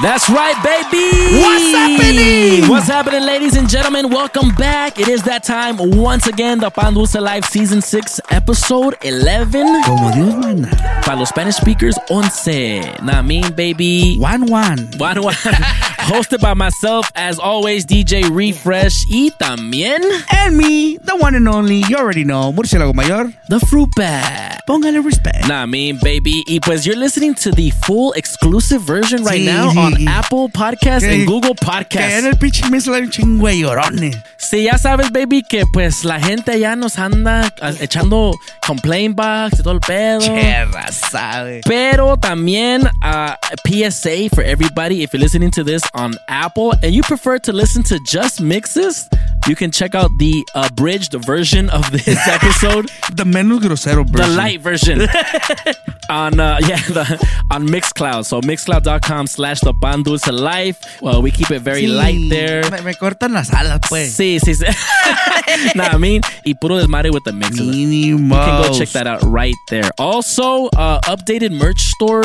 That's right, baby. What's happening? What's happening, ladies and gentlemen? Welcome back. It is that time once again. The Pan Dulce Live Season 6, Episode 11. Como Dios manda. Para los Spanish speakers, 11. Nah, mean, baby. One one. One, one. Hosted by myself, as always, DJ Refresh. Y también, And me, the one and only, you already know, Murciélago Mayor. The Fruit Bat. Póngale respect. Nah, mean, baby. Y pues you're listening to the full exclusive version right Sí, now sí, on sí. Apple Podcasts Que- and Google Que Podcasts. en el pinche mes la de llorones. Sí, ya sabes, baby, que pues la gente ya nos anda ah, echando complaint box y todo el pedo. Raza, güey. Pero también uh, PSA for everybody if you're listening to this on Apple and you prefer to listen to just mixes, you can check out the abridged version of this episode, The menos grosero the light version, on uh, yeah the, on Mixcloud. So mixcloud.com slash the Pan Dulce Life. Well, we keep it very Sí, light there. Me, me cortan las alas, pues. Sí, sí, sí. nah, I mean, y puro desmadre with the. Mínimo. You can go check that out right there. Also, uh, updated merch store,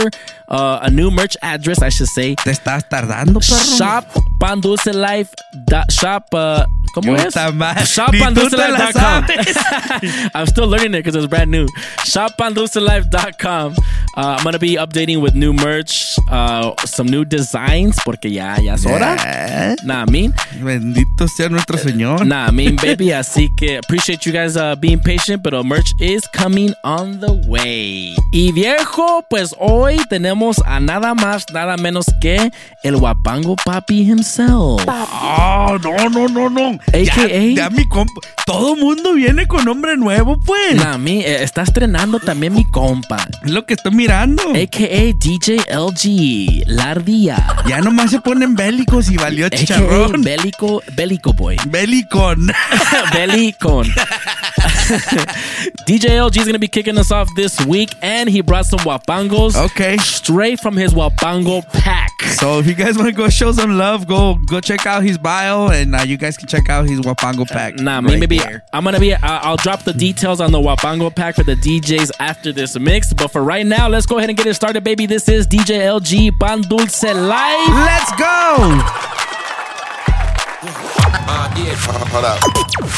uh, a new merch address, I should say. Te estás tardando, perro. Shop Pandulce Life. dot- Shop, uh, ¿cómo es? Puta madre. Shop Ni tú te la pandulcelife.com. I'm still learning it because it's brand new. Shop pandulcelife.com. Uh, I'm going to be updating with new merch, uh, some new designs, porque ya, ya es hora. Eh, Nah, I mean, Bendito sea nuestro Señor. Nah, I mean, baby, así que appreciate you guys uh, being patient, pero merch is coming on the way. Y viejo, pues hoy tenemos a nada más, nada menos que el Wapango Papi himself. Oh, no, no, no, no. AKA. Ya, ya mi compa. Todo mundo viene con nombre nuevo, pues. Nah, mi, eh, está estrenando también mi compa, Es lo que estoy mirando. a.k.a. DJ LG, Lardía. Ya nomás se ponen bélicos y valió A.k.a. chicharrón. Bélico, Bélico Boy. Bélicon. Belicon. DJ LG is going to be kicking us off this week, and he brought some wapangos Okay. straight from his wapango pack. So if you guys want to go show some love, go go check out his bio, and uh, you guys can check out his Wapango pack. Nah, right maybe there. I'm gonna be. I- I'll drop the details on the wapango pack for the DJs after this mix. But for right now, let's go ahead and get it started, baby. This is DJ LG Pan Dulce Live. Let's go.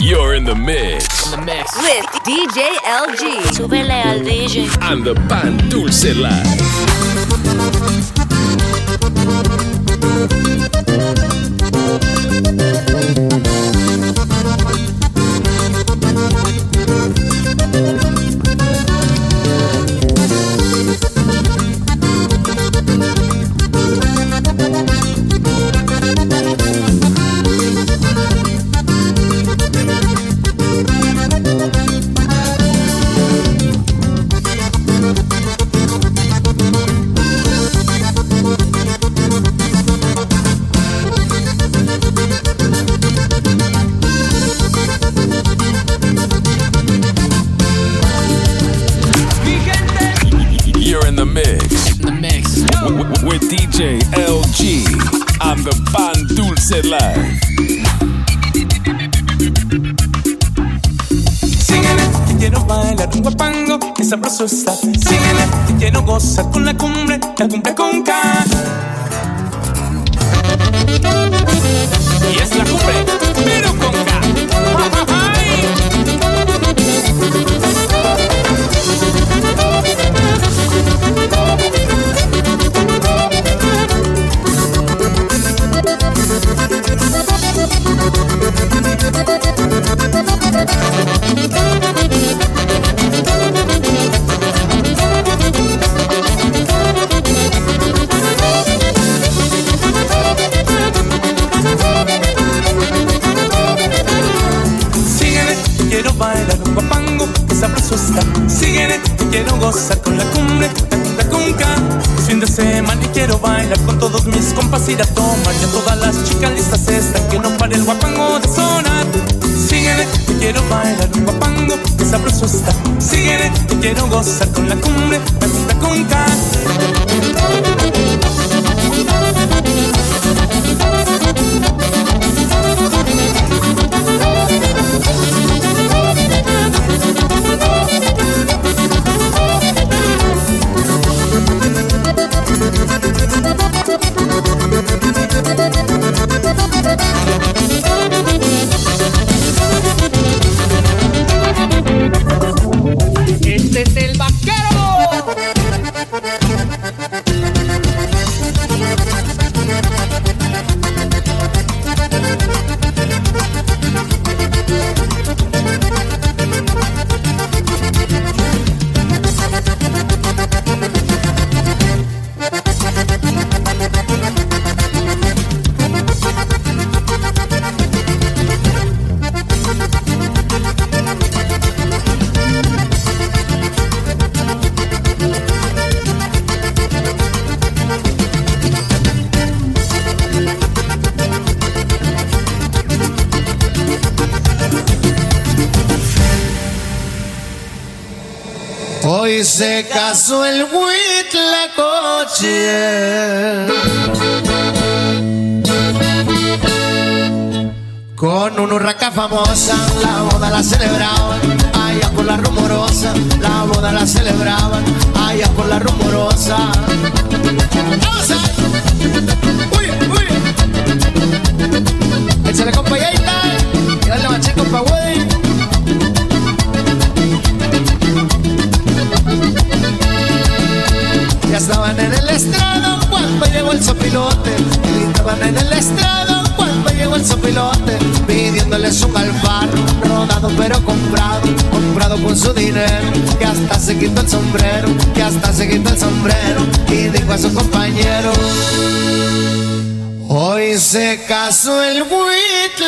You're in the mix In the mix. With DJ LG. Súbele al DJ. on the Pan Dulce Live. Dulce Live. Síguele, que quiero bailar un guapango, que sabroso está. Síguele, que quiero gozar con la cumbre, la cumbre con K. Y es la cumbre, pero mis compas ir a tomar. Ya todas las chicas listas están, que no pare el guapango de sonar. Síguele, que quiero bailar un guapango, que sabroso está. Síguele, que quiero gozar con la cumbre, la cumbre cunca. Este se casó el Huitlacoche con una urraca famosa. La boda la celebraban allá por la rumorosa. La boda la celebraban allá por la rumorosa. ¡Vamos! ¡Uy, uy! Échale compa y ahí dale maché compa güey. Estaban en el estrado cuando llegó el sopilote. Gritaban en el estrado cuando llegó el sopilote. Pidiéndole su calvar, rodado pero comprado. Comprado con su dinero. Que hasta se quitó el sombrero. Que hasta se quitó el sombrero. Y dijo a su compañero. Hoy se casó el Huitlacoche.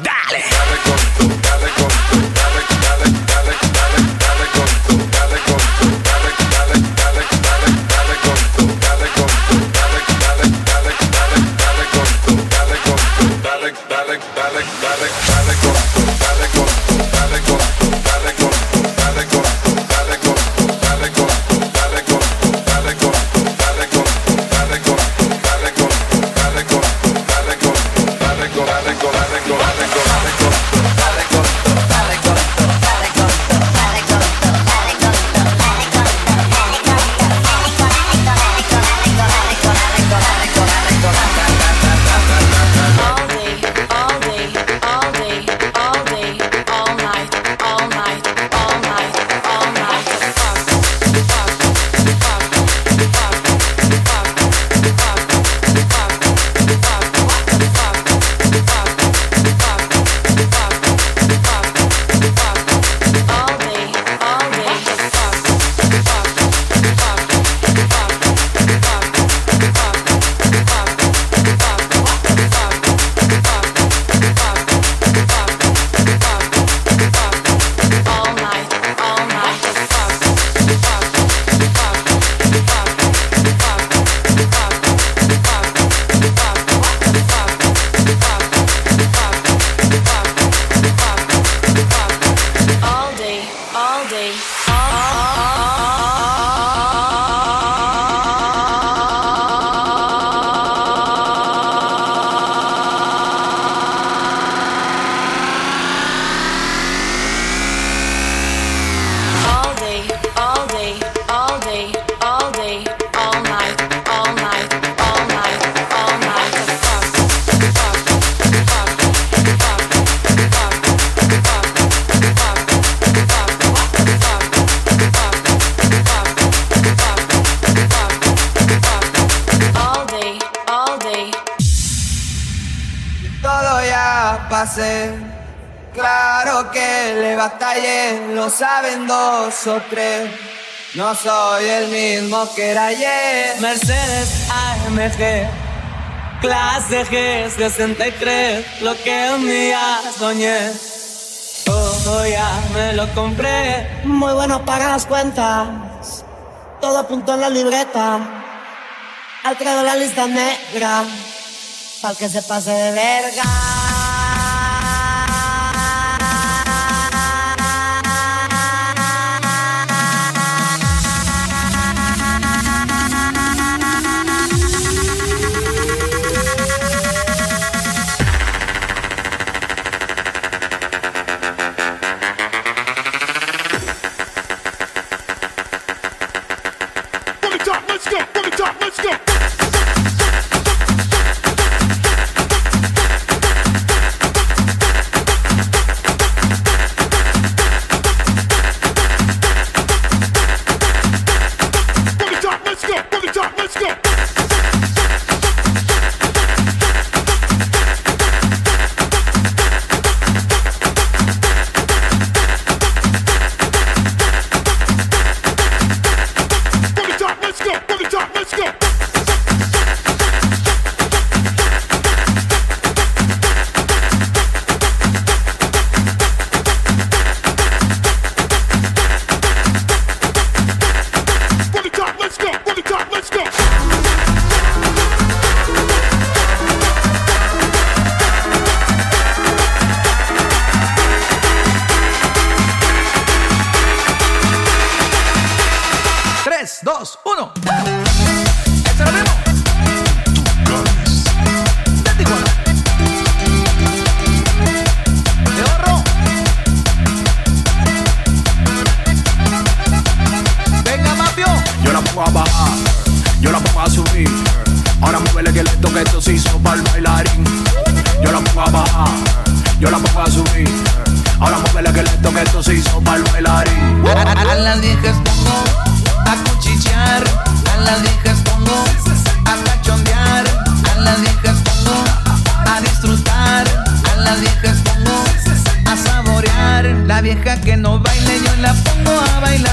Dale, No soy el mismo que era ayer. Mercedes AMG, clase G63, lo que un día soñé. Todo ya me lo compré. Muy bueno para las cuentas, todo apuntó en la libreta. Al credo la lista negra, para que se pase de verga. la pongo a bailar.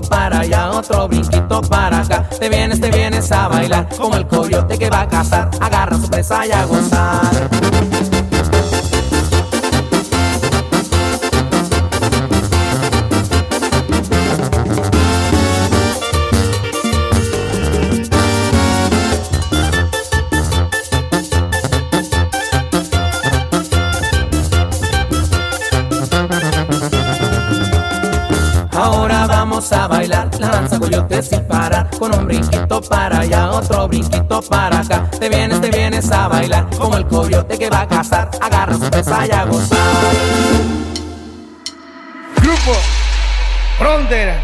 Para allá, otro brinquito para acá. Te vienes, te vienes a bailar como el coyote que va a cazar. Agarra su presa y a gozar. Bailar la danza coyote sin parar Con un brinquito para allá, otro brinquito para acá Te vienes, te vienes a bailar como el coyote que va a cazar Agarra su presa y a gozar Grupo Frontera.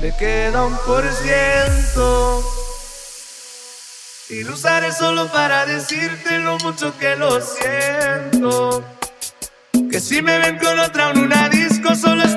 Me queda un por ciento. Y lo usaré solo para decirte lo mucho que lo siento. Que si me ven con otra en una disco, solo es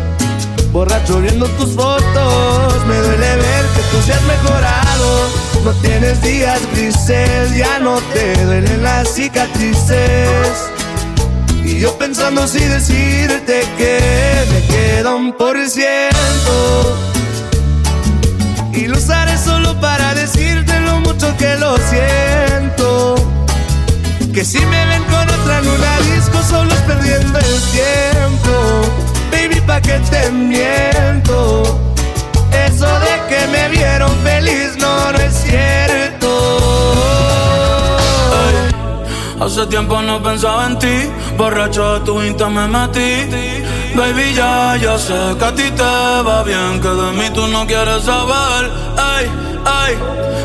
Borracho viendo tus fotos, me duele ver que tú seas mejorado. No tienes días grises, ya no te duelen las cicatrices. Y yo pensando si decirte que me queda un por ciento. Y lo usaré solo para decirte lo mucho que lo siento. Que si me ven con otra en disco, solo es perdiendo el tiempo. Que te miento. Eso de que me vieron feliz no, no es cierto. Hace tiempo no pensaba en ti, borracho de tu insta me metí. Baby, ya, ya sé que a ti te va bien, que de mí tú no quieres saber. Ay, ay,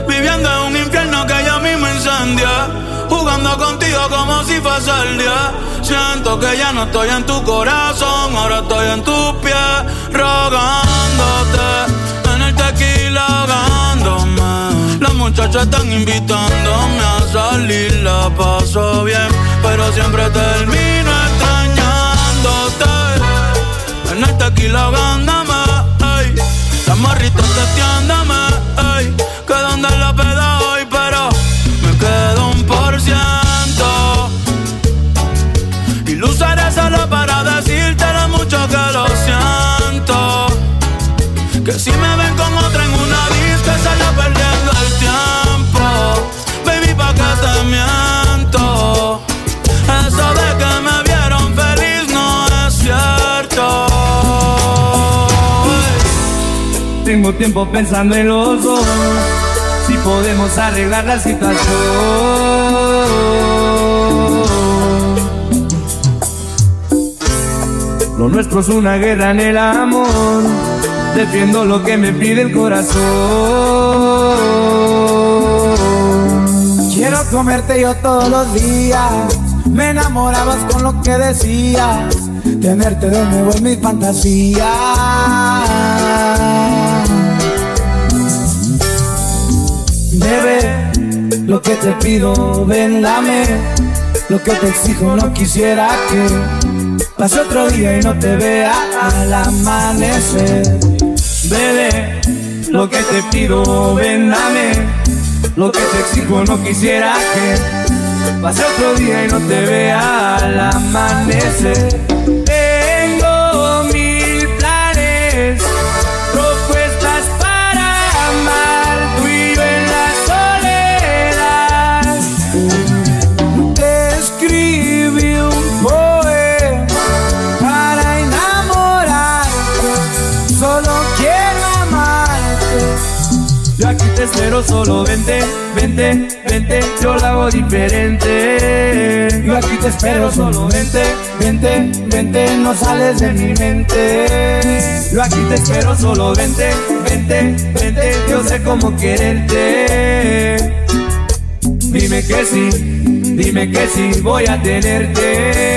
viviendo en un que ya mismo incendia. Jugando contigo como si fuese el día. Siento que ya no estoy en tu corazón, ahora estoy en tus pies, rogándote. En el tequila ahogándome. Las muchachas están invitándome a salir, la paso bien, pero siempre termino extrañándote. En el tequila ahogándome. Las morritas testeándome, ey. Que donde la peda solo para decirte lo mucho que lo siento. Que si me ven con otra en una disco, estaría perdiendo el tiempo. Baby, pa' que te miento. Eso de que me vieron feliz no es cierto. Tengo tiempo pensando en los dos. Si podemos arreglar la situación. Lo nuestro es una guerra en el amor. Defiendo lo que me pide el corazón. Quiero comerte yo todos los días. Me enamorabas con lo que decías. Tenerte de nuevo en mi fantasía. Bebé, lo que te pido, ven, dame. Lo que te exijo, no quisiera que pase otro día y no te vea al amanecer. Bebé, lo que te pido, ven, dame. Lo que te exijo, no quisiera que pase otro día y no te vea al amanecer. Solo vente, vente, vente, yo lo hago diferente. Yo aquí te espero, solo vente, vente, vente, no sales de mi mente. Yo aquí te espero, solo vente, vente, vente, yo sé cómo quererte. Dime que sí, dime que sí, voy a tenerte.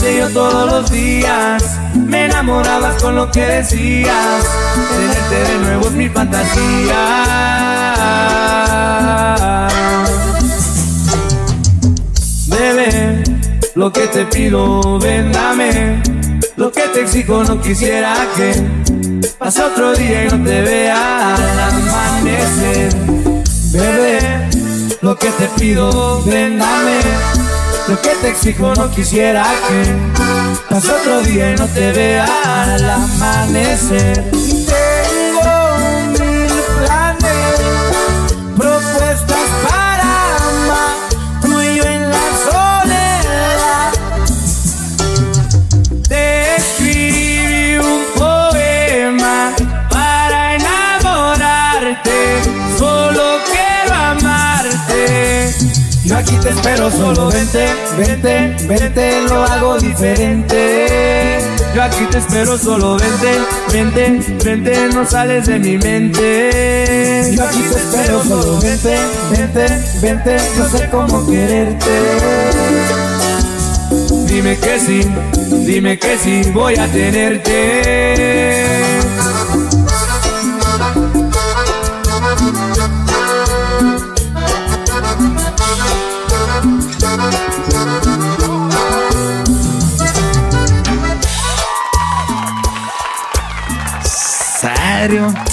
Comerte yo todos los días. Me enamorabas con lo que decías. Tenerte de nuevo es mi fantasía. Bebé, lo que te pido, ven, dame. Lo que te exijo, no quisiera que pase otro día y no te vea al amanecer. Bebé, lo que te pido, ven, dame. Lo que te exijo no quisiera que pase otro día y no te vea al amanecer. Aquí te espero, solo vente, vente, vente, lo hago diferente. Yo aquí te espero, solo vente, vente, vente, no sales de mi mente. Yo aquí te espero, solo vente, vente, vente, yo sé cómo quererte. Dime que sí, dime que sí, voy a tenerte.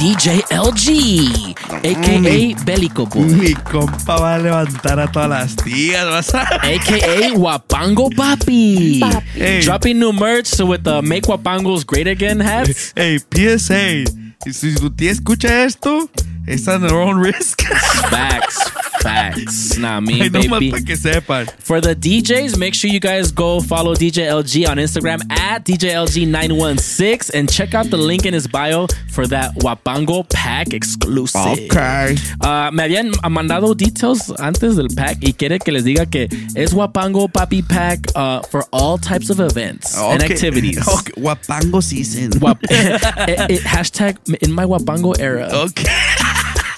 DJ LG, a.k.a. Bélico Boy. Mi compa va a levantar a todas las tías, vas a... AKA Wapango Papi. Hey. Dropping new merch so with the Make Wapangos Great Again hats. Hey, PSA. Si tu tía escucha esto, está en their own risk. Facts. Facts. Nah, me, Ay, baby. para que sepan. For the DJs, make sure you guys go follow DJ LG on Instagram at DJLG916 and check out the link in his bio for that Wapango pack exclusive. Okay. Uh, me habían mandado details antes del pack y quiere que les diga que es Wapango Papi Pack uh, for all types of events and activities. Okay. Wapango season. Wap- it- it- hashtag in my Wapango era. Okay.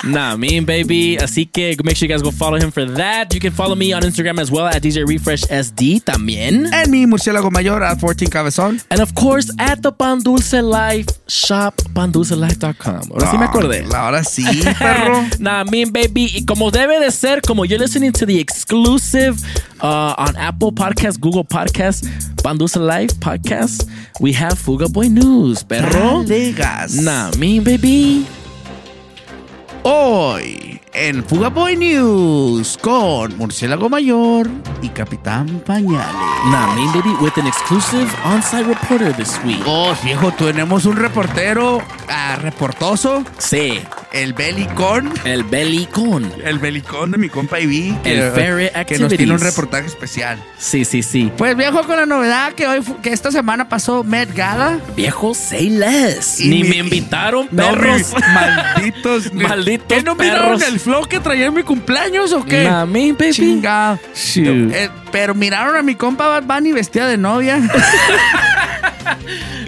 Nah, mean baby. Así que make sure you guys go follow him for that. You can follow me on Instagram as well at DJ Refresh SD también. En mi murciélago mayor at 14 cabezón. And of course, at the Pan Dulce Life shop, pandulcelife.com. Ahora sí me acordé. Ah, Ahora sí, perro. nah, mean baby. Y como debe de ser, como you're listening to the exclusive uh, on Apple Podcasts, Google Podcasts, Pan Dulce Life podcast, we have Fuga Boy News, perro. Dale. Nah, mean baby. Hoy en Fuga Boy News con Murciélago Mayor y Capitán Pañales. Nah, mean baby, with an exclusive on-site reporter this week. Oh, viejo, tenemos un reportero ah, reportoso, Sí, el Belicón. el belicón. El Belicón de mi compa Ivy. El Ferret Que nos tiene un reportaje especial. Sí, sí, sí. Pues viejo, con la novedad que hoy que esta semana pasó Met Gala. Viejo, say less. Y Ni mi- me invitaron, No, perros. mi- malditos. Malditos ¿Qué no miraron el flow que traía en mi cumpleaños o qué? Me, baby. Eh, pero miraron a mi compa Bad Bunny vestida de novia.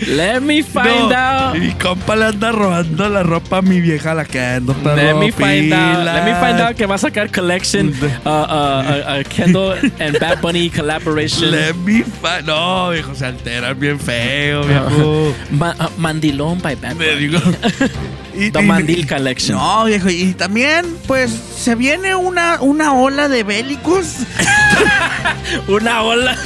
Let me find No, out. Mi compa le anda robando la ropa a mi vieja, la que ando perro. Let me find out. Let me find out que va a sacar collection uh, uh, uh, uh, Kendall and Bad Bunny collaboration. Let me find... No, viejo, se alteran bien feo, viejo. Ma- uh, Mandilón by Bad Bunny. digo... Y- The y- Mandil collection. No, viejo, y también, pues, se viene una, una ola de bélicos. Una ola.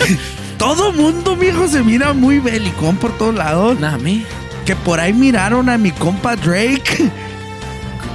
Todo mundo, viejo, se mira muy belicón por todos lados. Me. Que por ahí miraron a mi compa Drake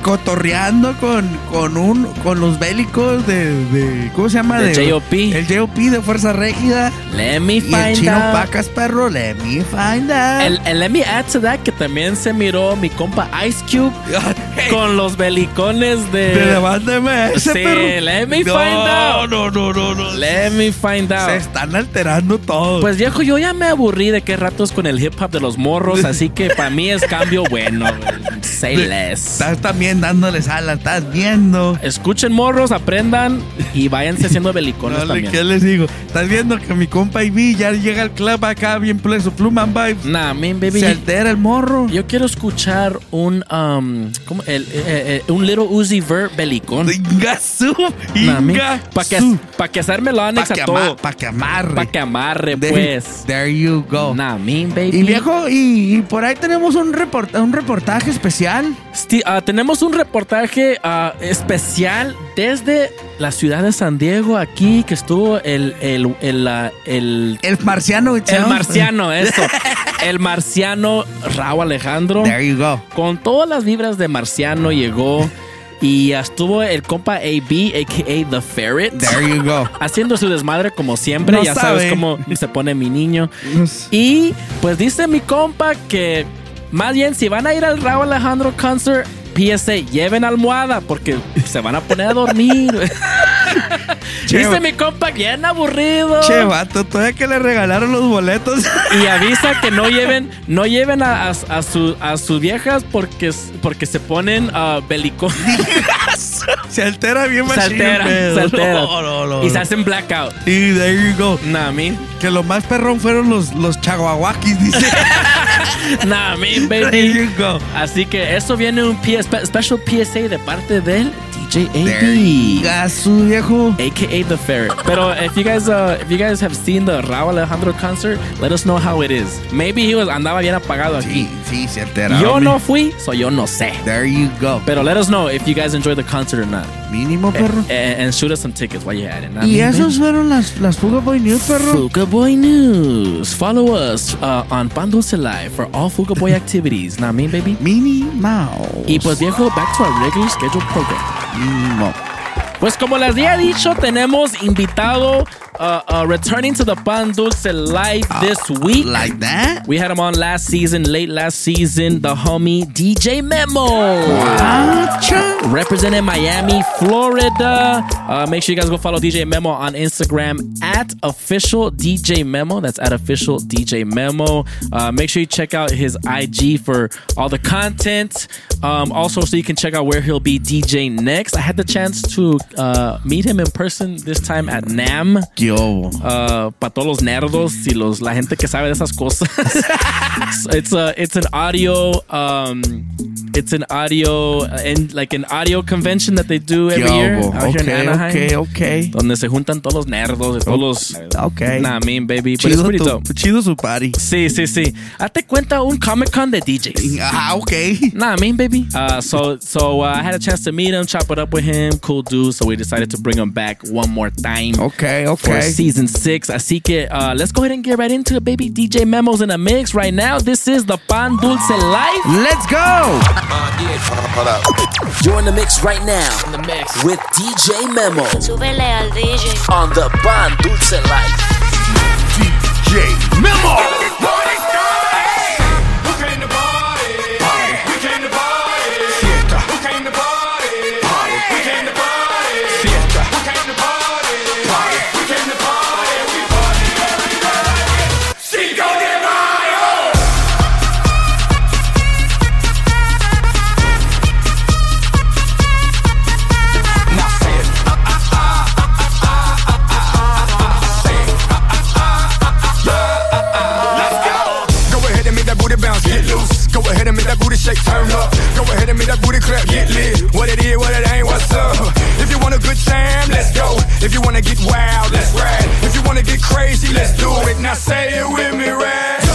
cotorreando con, con un con los bélicos de, de- ¿cómo se llama? De JOP. El JOP de Fuerza Régida. Let me Y el find chino out. Pacas, perro, let me find out. El, el let me add to that que también se miró mi compa Ice Cube Hey, con los belicones de. de levánteme ese Sí, perro. let me no, find out. No, no, no, no. Let me find out. Se están alterando todo. Pues viejo, yo ya me aburrí de qué ratos con el hip hop de los morros, así que para mí es cambio bueno. güey. Say less. Estás también dándoles alas, estás viendo. Escuchen morros, aprendan y váyanse haciendo belicones también. ¿Qué les digo? Estás viendo que mi compa Ivy ya llega al club acá bien pleno, su pluma vibes. Nah, man, baby. Se altera el morro. Yo quiero escuchar un um, ¿cómo? El, eh, eh, un little Uzi Vert belicón. Ingasu, Para que, pa que hacerme lo Para que, a todo. pa' que amarre. Para que amarre, pues. There you go. Nah, mean, baby. Y viejo, y, y por ahí tenemos un, report- un reportaje especial. Ah, tenemos un reportaje ah, especial desde la ciudad de San Diego, aquí, que estuvo el, el, el, el, El marciano. el marciano, eso. El marciano Raúl Alejandro. There you go. Con todas las vibras de marciano llegó. Y estuvo el compa AB, a.k.a. The Ferret. There you go. Haciendo su desmadre como siempre. No ya sabes sabe. cómo se pone mi niño. Y pues dice mi compa que más bien si van a ir al Raúl Alejandro concert, PSA, lleven almohada porque se van a poner a dormir. Che, dice mi compa bien aburrido. Che, vato, todavía que le regalaron los boletos. Y avisa que no lleven, no lleven a, a- a su- a sus viejas porque, porque se ponen uh, belicón. se altera bien se altera, se altera. No, no, no, y se hacen blackout. Y there you go. Nah. Que lo más perrón fueron los, los dice. Nah, me, there baby. you go. Así que eso viene un PS special PSA de parte del DJ AB. Viejo. AKA the ferret. Pero if you guys uh, if you guys have seen the Raúl Alejandro concert, let us know how it is. Maybe he was andaba bien apagado aquí. Sí, sí, se altera. Yo no fui, so yo no sé. There you go. Pero let us know if you guys enjoyed the concert or not. Mínimo, perro. And, and shoot us some tickets while you're at it. Y esos fueron las, las Fuga Boy News, perro. Fuga Boy News. Follow us uh, on Pan Dulce Live for all Fuga Boy activities. Nah, me, baby. Minnie Mouse. Y pues viejo, back to our regular scheduled program. Mínimo. Pues como les había dicho, tenemos invitado uh, uh, returning to the Pan Dulce Live this week. Like that? We had him on last season, late last season, the homie DJ Memo. Acha. Representing Miami, Florida. Uh, make sure you guys go follow DJ Memo on Instagram at official DJ Memo. That's at official DJ Memo. Uh, make sure you check out his IG for all the content. Um, also, so you can check out where he'll be DJ next. I had the chance to uh, meet him in person this time at NAM. Yo. Uh, para todos los nerdos y los la gente que sabe de esas cosas. it's a it's an audio um it's an audio and like an audio convention that they do every year out here in Okay, Anaheim. okay, okay. Donde se juntan todos los nerdos y todos los Okay. Nah, I mean, baby, but it's Chido, pretty tu- dope. chido su party. Sí, sí, sí. Hazte cuenta un Comic Con de DJs. Ah, okay. Nah, I mean, baby. Uh, so so uh, I had a chance to meet him, chop it up with him, cool dude. So we decided to bring him back one more time. Okay, For season six. Así que uh, let's go ahead and get right into it, baby. DJ Memos in a mix right now. This is the Pan Dulce Life. Let's go. You're in the mix right now. In the mix with DJ Memo Súbele al DJ. on the Ban Dulce Life. DJ Memo. me that booty clap, get lit. What it is, what it ain't, what's up? If you want a good time, let's go. If you wanna get wild, let's ride. If you wanna get crazy, let's do it. Now say it with me, right?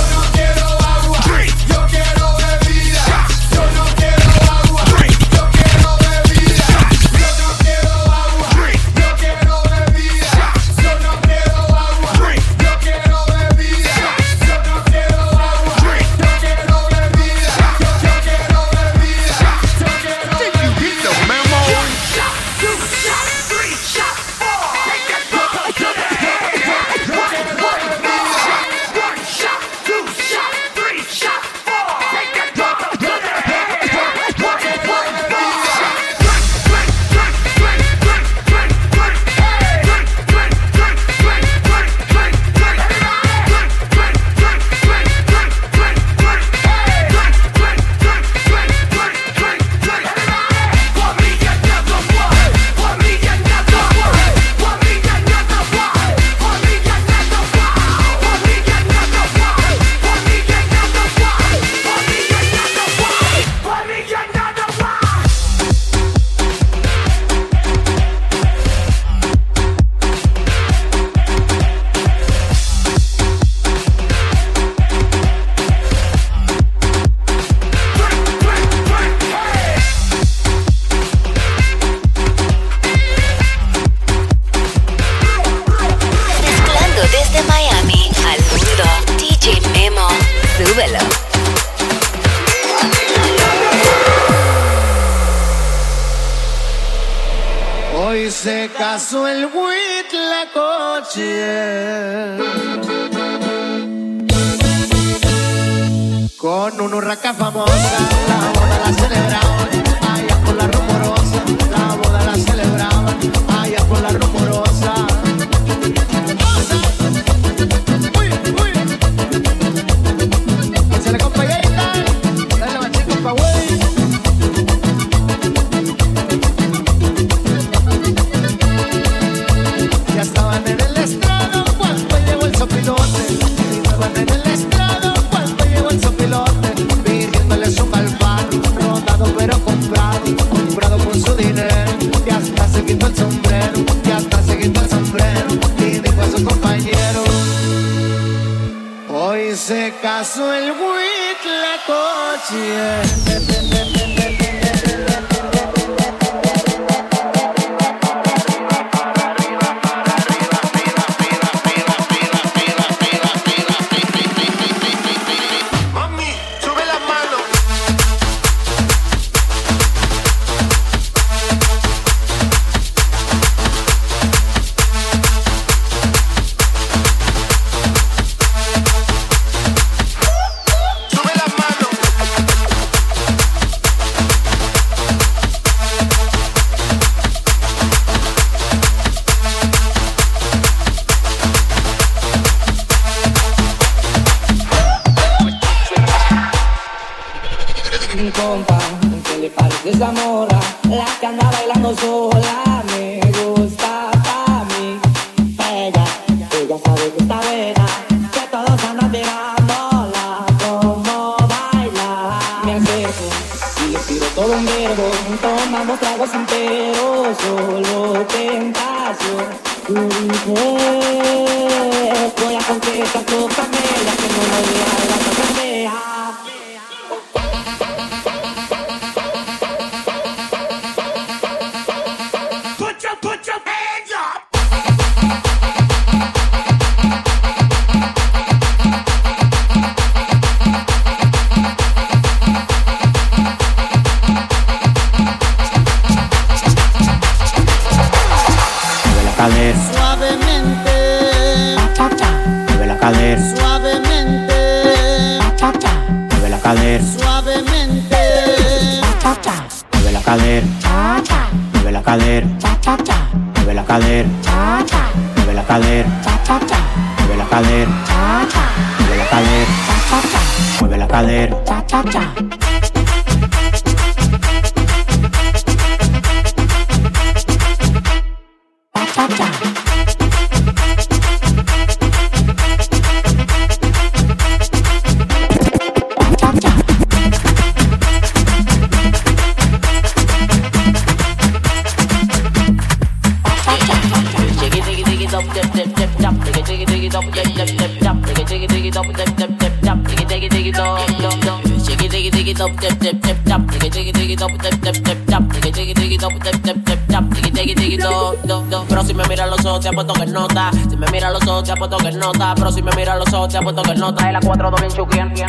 Pero si me mira los ojos, te apuesto que nota. Si me mira los ojos, te apuesto que nota. Pero si me mira los ojos, te apuesto que nota. Es la 4 2 bien chuquien. Que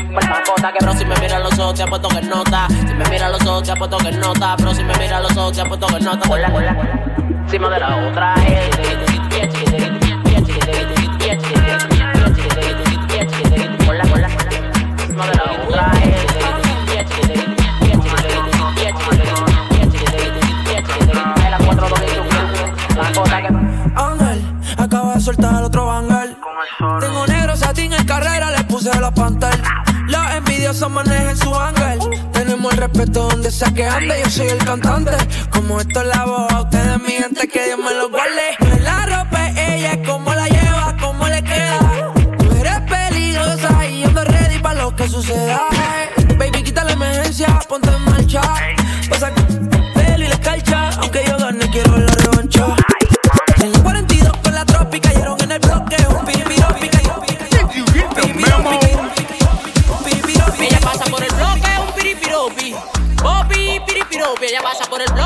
pero si me mira los ojos, te apuesto que nota. Si me mira los ojos, te apuesto que nota. Pero si me mira los ojos, te apuesto que nota. Hola, hola. Encima de la otra. Hola, hola. Encima de la otra. Ángel, acaba de soltar otro banger. Tengo negro satín en carrera, le puse la pantalla. Los envidiosos manejan su ángel. Tenemos el respeto donde sea que ande, yo soy el cantante. Como esto es la voz, a ustedes mi gente, que Dios me lo guarde. La ropa, ella es como la lleva, cómo le queda. Tú eres peligrosa y ando ready para lo que suceda. Baby, quita la emergencia, ponte en marcha. Pelo y la escarcha, aunque yo gane, quiero la revancha. En la 42 con la tropi cayeron en el bloque. Un piripiropi cayó. Ella pasa por el bloque, un piripiropi. Opi, piripiropi. Ella pasa por el bloque,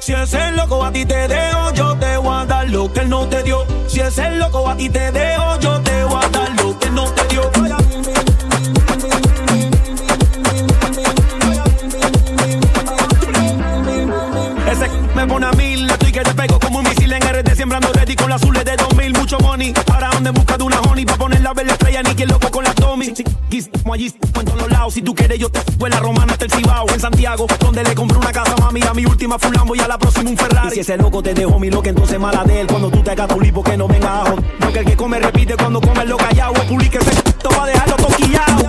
Si es el loco a ti te dejo, yo te voy a dar lo que él no te dio. Si es el loco a ti te dejo, yo te voy a dar lo que él no te dio. Ese me pone a mil, estoy que te pego como un misil en RD Sembrando ready con las azules de 2000 Mucho money, para donde en busca de una honey Pa' poner la verde estrella, ni quien loco allí, en todos lados. Si tú quieres yo te fue la romana hasta el Cibao En Santiago, donde le compré una casa mami A mi última Fulambo y a la próxima un Ferrari. Y si ese loco te dejó mi loco, entonces mala de él. Cuando tú te hagas tu lipo que no venga ajo. Porque el que come repite cuando come lo callado El puli que se va a dejarlo toquillado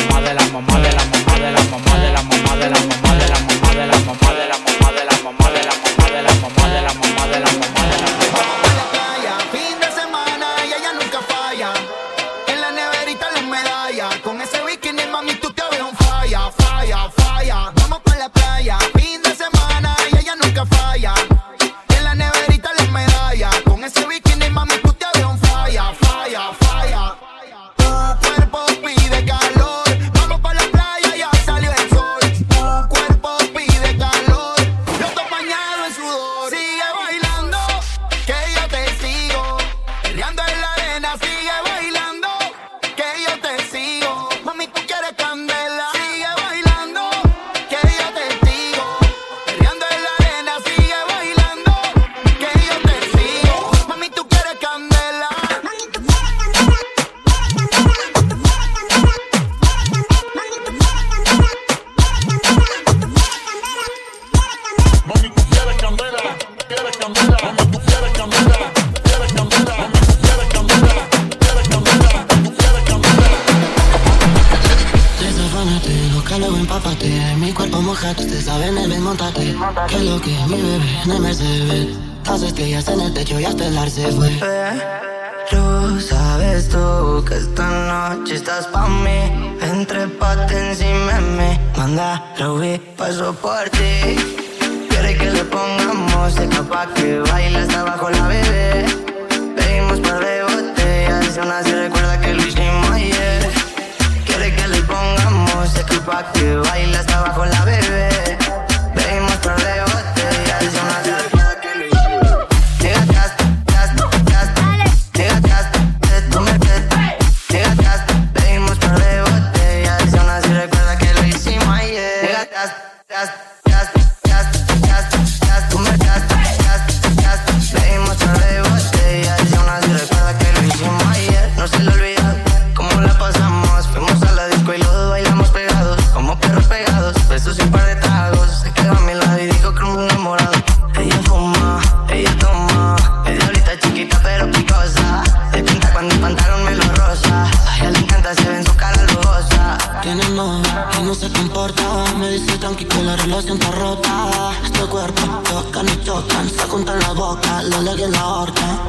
y lo siento rota. Este cuerpo tocan y tocan Se juntan la boca, la ley en la horca.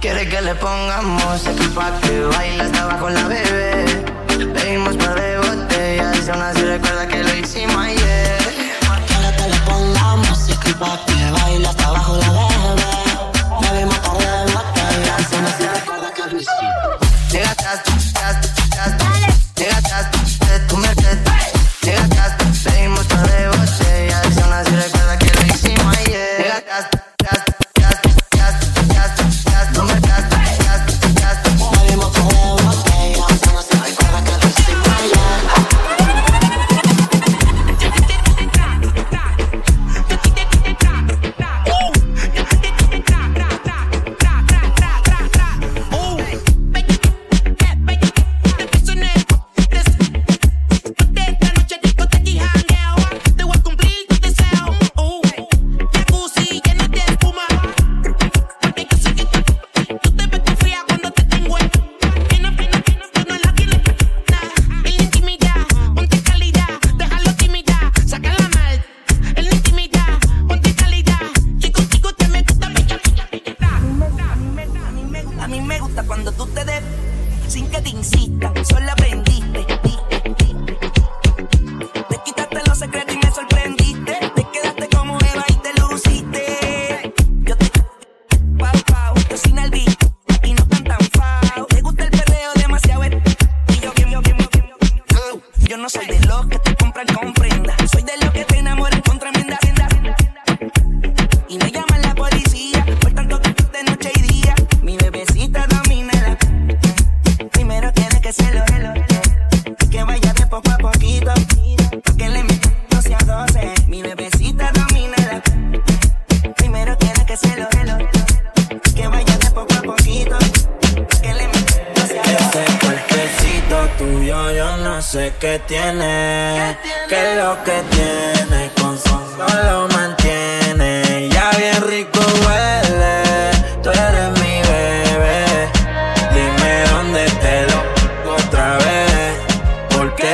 Quiere que le pongamos aquí pa' que baile hasta abajo la bebé. Pedimos par de botellas y aún así recuerda que lo hicimos ayer. Quiere que le pongamos aquí pa' que baile hasta abajo la bebé. Bebimos par de botellas y aún así recuerda que lo hicimos.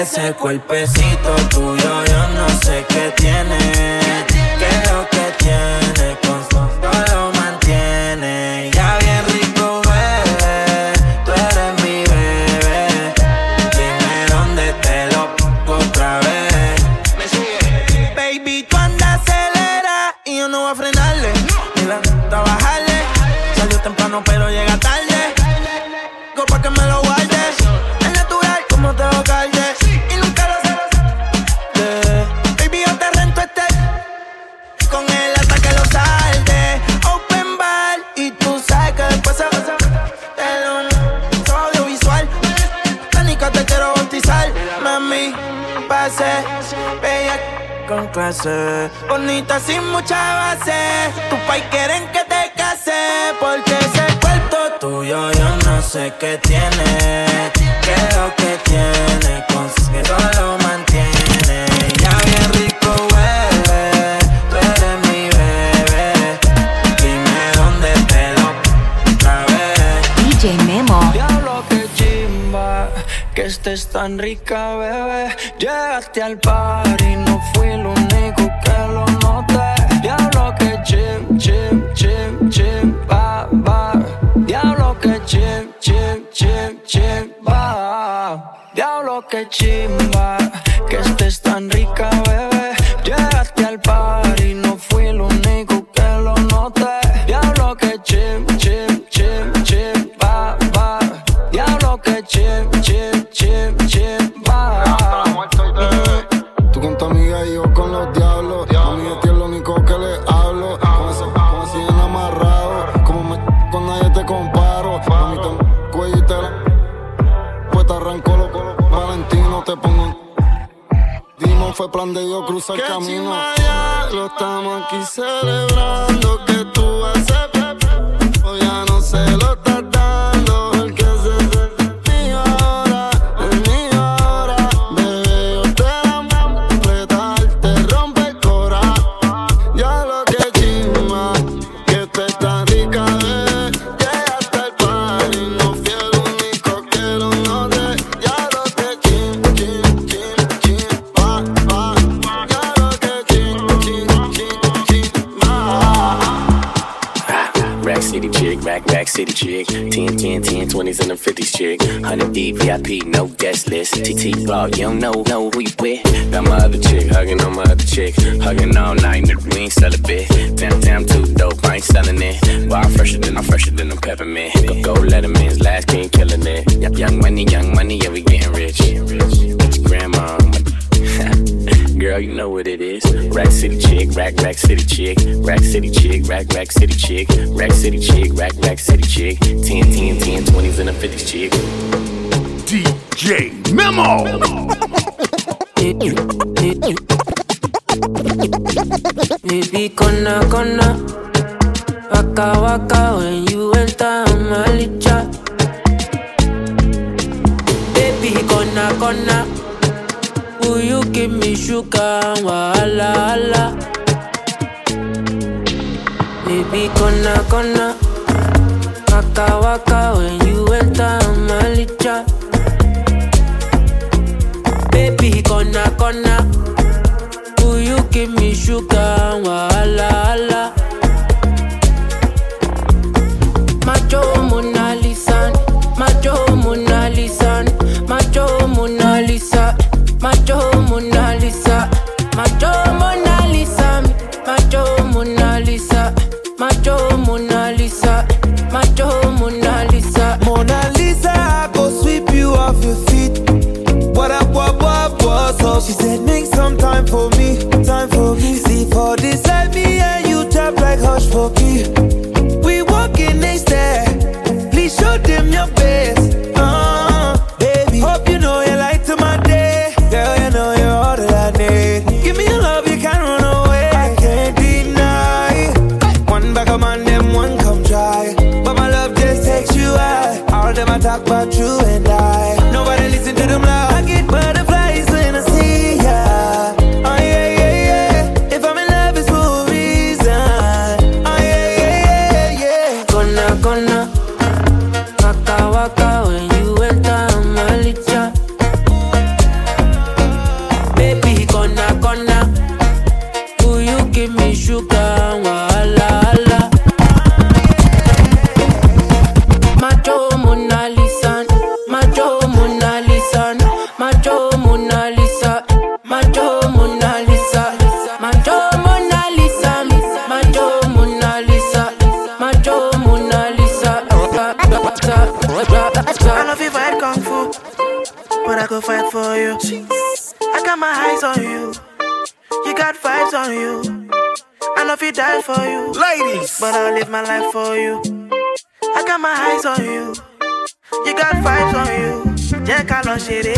Ese cuerpecito tuyo yo no sé qué tiene, qué es lo que tiene. rica, bebé. Llegaste al par. 100D VIP, no guest list. TT Vlog, you don't know, know who you with. Got my other chick, hugging on my other chick. Hugging all night, nigga, we ain't sell a bit. Damn, damn, too dope, I ain't selling it. But I'm fresher than, I'm fresher than a peppermint. Go, go, Letterman's last king, killing it. Young money, young money, yeah, we getting rich. Get your grandma girl, you know what it is. Rack City chick, rack, rack city chick, rack city chick, rack, rack city chick, rack city chick, rack, rack city chick, 10, 10, 10, 20s and a 50s chick. DJ Memo! Baby, gonna, Waka, waka when you enter my Baby, gonna, Ooh, you give me sugar wahala, hala. Baby, gonna. Waka, waka when you enter my. Baby, gonna, gonna. You give me sugar and wahala, hala. She said, make some time for me. there for you. I got my eyes on you. You got vibes on you. Jẹ́ ká lọ ṣeré.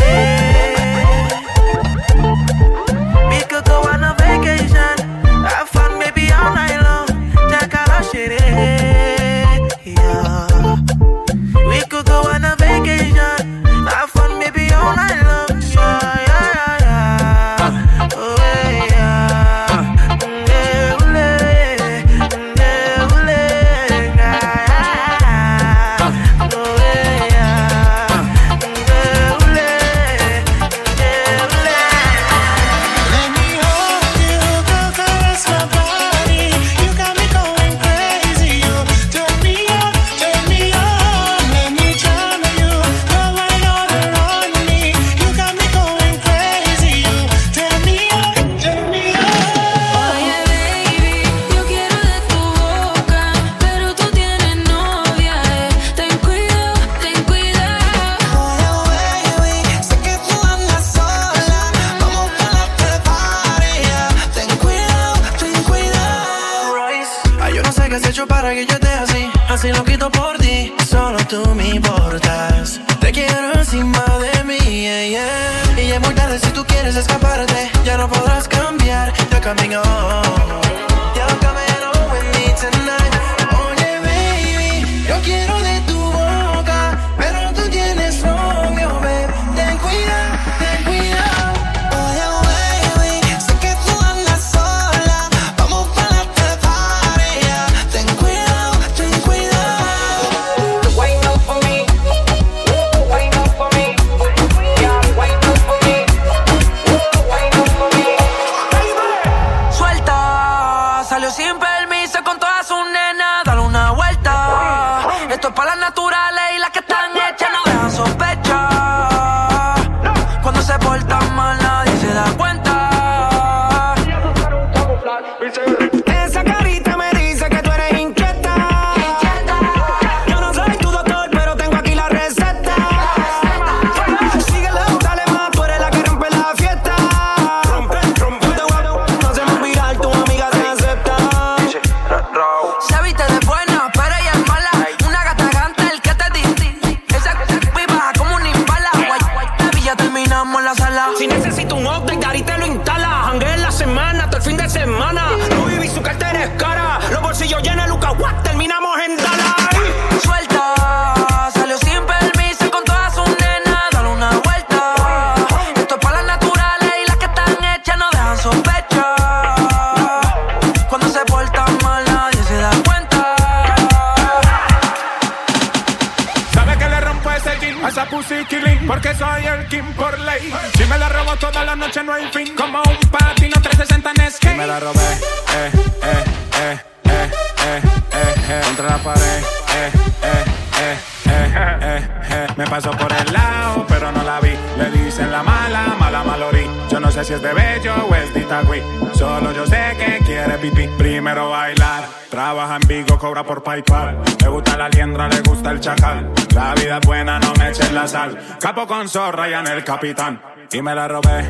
Ryan el capitán. Y me la robé,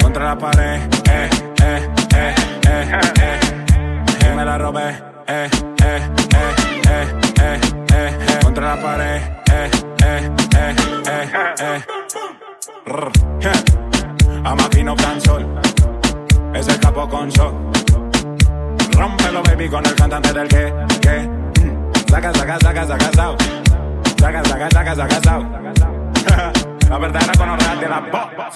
contra la pared, y me la robé, contra la pared, eh, eh, eh, eh, a máquina tan sol, es el capo con sol. Rómpelo, baby, con el cantante del que, que, saca, saca, saca, saca, saca. Saca, saca, saca, saca, saca. La verdadera con honrar de la bomba.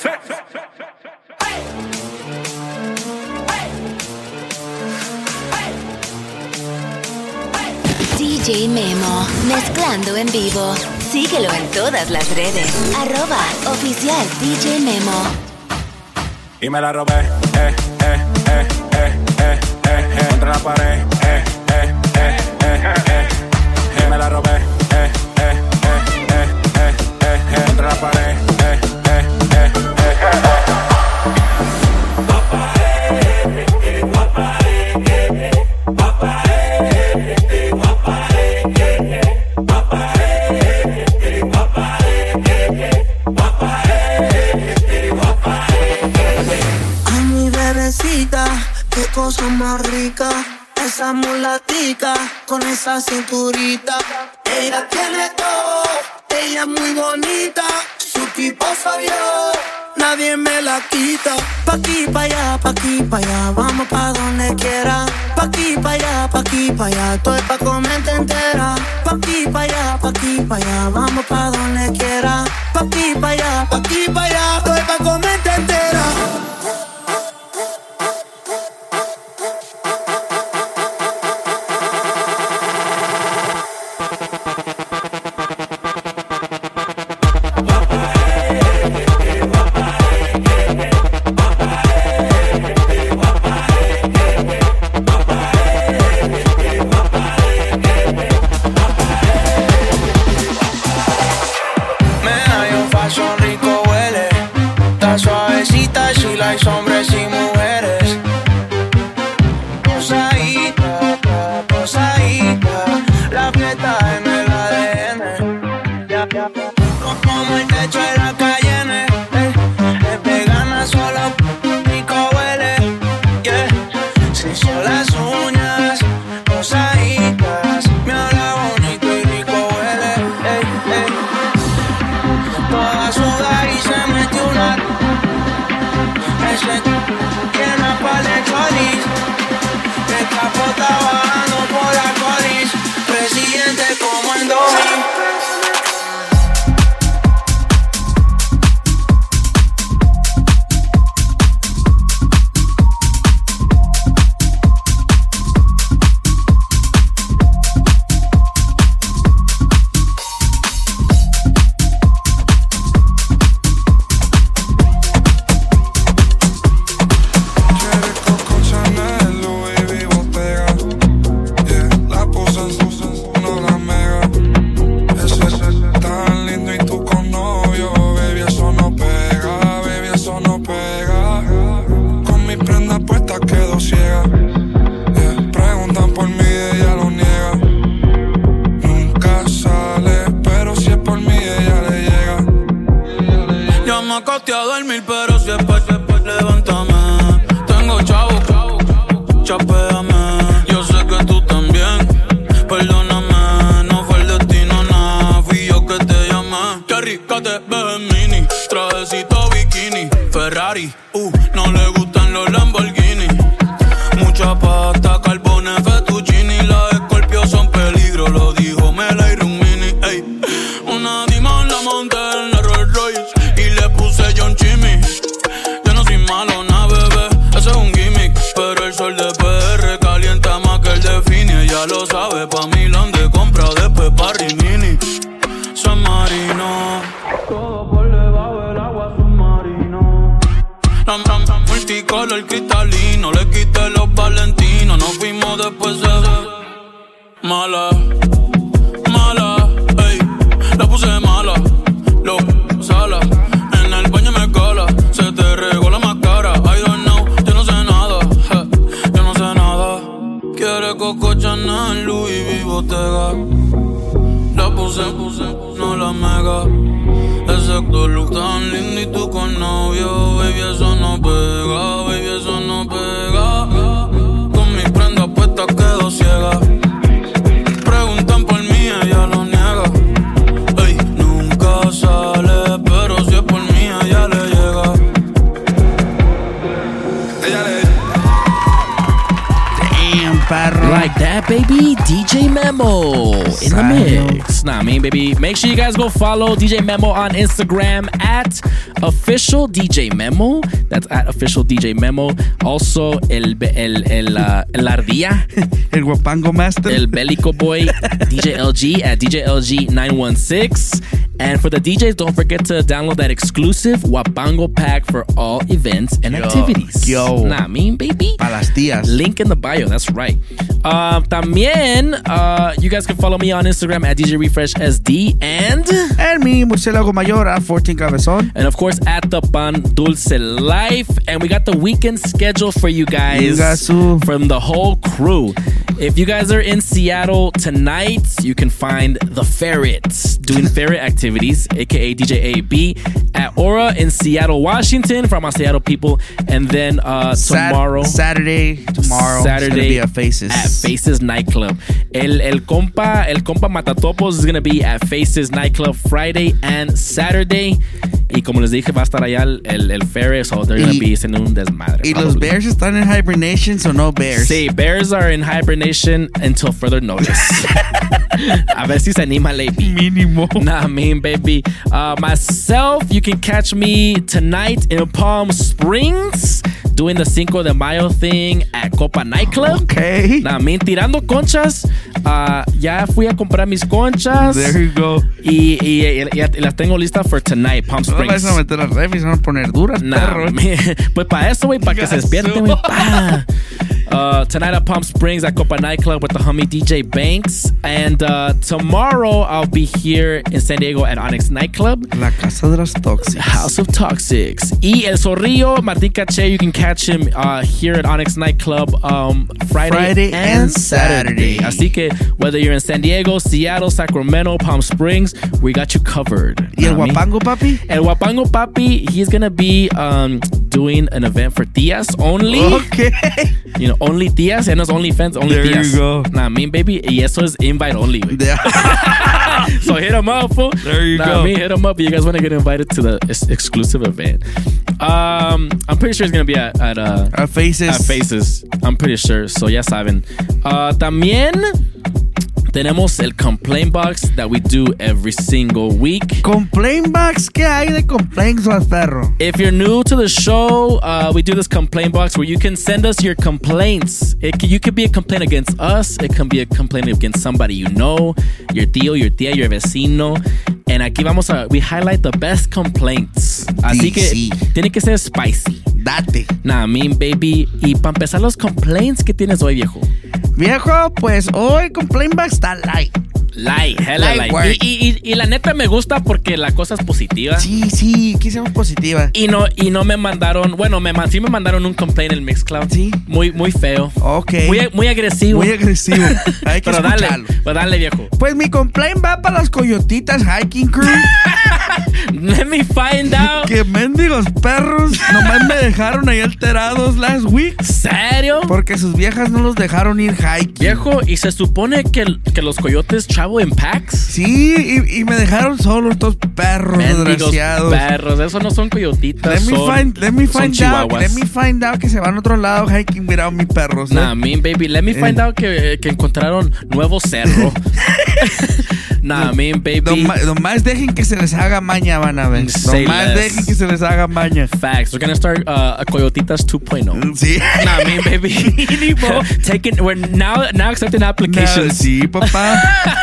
DJ Memo, mezclando en vivo. Síguelo en todas las redes. Arroba oficial DJ Memo. Y me la robé, eh, eh, eh, eh, eh, eh, eh, contra la pared. esa cinturita. Ella tiene todo, ella es muy bonita. Su tipo soy yo, nadie me la quita. Baby. DJ Memo in the mix. Nah, I mean, baby. Make sure you guys go follow DJ Memo on Instagram at official DJ Memo. That's at official DJ Memo. Also, el el el uh, el ardilla, el guapango master, el bélico boy, DJ LG at DJ LG 916. And for the DJs, don't forget to download that exclusive Wapango pack for all events and Yo, activities. yo. Nah, I mean, baby. Pa' las tías. Link in the bio. That's right. Um, también, uh, you guys can follow me on Instagram at DJ Refresh SD and and me, Murcielago Mayor at 14 Cabezon. and of course at the Pan Dulce Life. And we got the weekend schedule for you guys from the whole crew. If you guys are in Seattle tonight, you can find the Ferrets doing ferret activities, aka DJ AB, at Aura in Seattle, Washington, from our Seattle people. And then uh, Sat- tomorrow, Saturday, tomorrow, Saturday be at Faces. At Faces Nightclub. El, el compa, el compa Matatopos is gonna be at Faces Nightclub Friday and Saturday. Y como les dije, va a estar allá el, el, el Ferris, so they're gonna Y- be haciendo un desmadre. Y los probably. Bears están en hibernation, so no Bears. Sí, Bears are in hibernation until further notice. A ver si se anima, lady. Mínimo. Nah, I mean, baby. Uh, myself, you can catch me tonight in Palm Springs doing the Cinco de Mayo thing at Copa Nightclub. Okay. Nah, I mean, tirando conchas. Uh, ya fui a comprar mis conchas. There you go. Y, y, y- y las tengo listas for tonight, Palm Springs. las vas a meter al refri, se van a poner duras, Nah, perro. me- pues para eso, güey, para que se despierten, güey. Uh, tonight at Palm Springs at Copa Nightclub with the homie DJ Banks. And uh, tomorrow I'll be here in San Diego at Onyx Nightclub. La casa de los Toxics. House of Toxics. Y El Zorrillo, Martin Cache, you can catch him uh, here at Onyx Nightclub um, Friday, Friday and, and Saturday. Saturday. Así que whether you're in San Diego, Seattle, Sacramento, Palm Springs, we got you covered. ¿Y el guapango, papi? El Wapango Papi, he's gonna be um, doing an event for tias only. Okay. You know, only tias, and it's only fans, only There you go. Nah, I mean, baby, y eso es invite only. Yeah. so hit him up, fool. There you nah, go. I mean, hit him up if you guys want to get invited to the ex- exclusive event. Um, I'm pretty sure it's gonna be at at, uh, At Faces. at Faces. I'm pretty sure. So ya saben. Uh, también tenemos el complaint box that we do every single week. Complaint box, ¿qué hay de complaints, perro? If you're new to the show, uh, we do this complaint box where you can send us your complaints. It can, you could be a complaint against us. It can be a complaint against somebody you know, your tío, your tía, your vecino. And aquí vamos a, we highlight the best complaints. Así que Sí. tiene que ser spicy. Date. Nah, I mean, baby. Y para empezar los complaints que tienes hoy, viejo. Viejo, pues hoy Complain Back está light. Light, hella Light. Y, y- y- y la neta me gusta porque la cosa es positiva. Sí, sí, quisimos positiva. Y no, y no me mandaron, bueno, me, sí me mandaron un complaint en el Mixcloud. Sí. Muy, muy feo. Ok. Muy, muy agresivo. Muy agresivo. Hay que Pero dale, pues dale, viejo. Pues mi complaint va para las coyotitas hiking crew. Let me find out. que mendigos perros nomás me dejaron ahí alterados last week. ¿Serio? Porque sus viejas no los dejaron ir hiking. Viejo, y se supone que, que los coyotes travel en packs. Sí, y, y me dejaron solos estos perros Mendigos desgraciados. perros, esos no son coyotitas. Let me son, find, let me son find out, let me find out que se van a otro lado hiking without mis perros. ¿eh? Nah, mean baby, let me find Eh. out que, que encontraron nuevo cerro. nah, mean baby. Nomás, nomás dejen que se les haga maña, van a ver. Say nomás less. dejen que se les haga maña. Facts. We're gonna start uh, a Coyotitas 2.0. Sí. Nah, mean baby. Taking, we're now now accepting No, applications. sí, papá.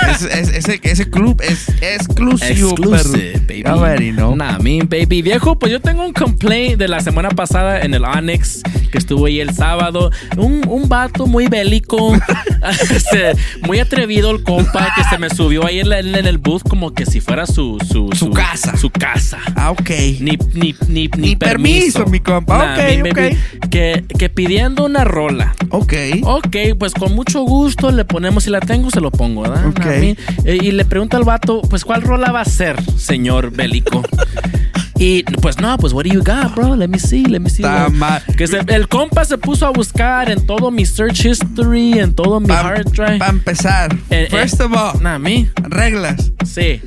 Es- es- ese, ese club es exclusivo, Exclusive, baby. Already, ¿no? Nah, mean baby. Viejo, pues yo tengo un complaint de la semana pasada en el Onyx, que estuvo ahí el sábado. Un, un vato muy bélico, este, muy atrevido el compa, que se me subió ahí en, en el booth como que si fuera su... Su, Su casa. Su casa. Ah, ok. Ni, ni, ni, ni, permiso, mi compa. Nah, Ok, ok. Que, que pidiendo una rola. Ok. Ok, pues con mucho gusto le ponemos, si la tengo, se lo pongo, ¿verdad? Ok. Mí, eh, y le pregunta al vato, pues, ¿cuál rola va a ser, señor bélico? Y pues no, pues what do you got, bro? Let me see, let me see. Está mal. Que se- el compa se puso a buscar en todo mi search history, en todo mi hard drive. Para empezar, Eh, first eh, of all, Nah, me. reglas. Sí.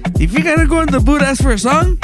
Go in the boot ask for a song,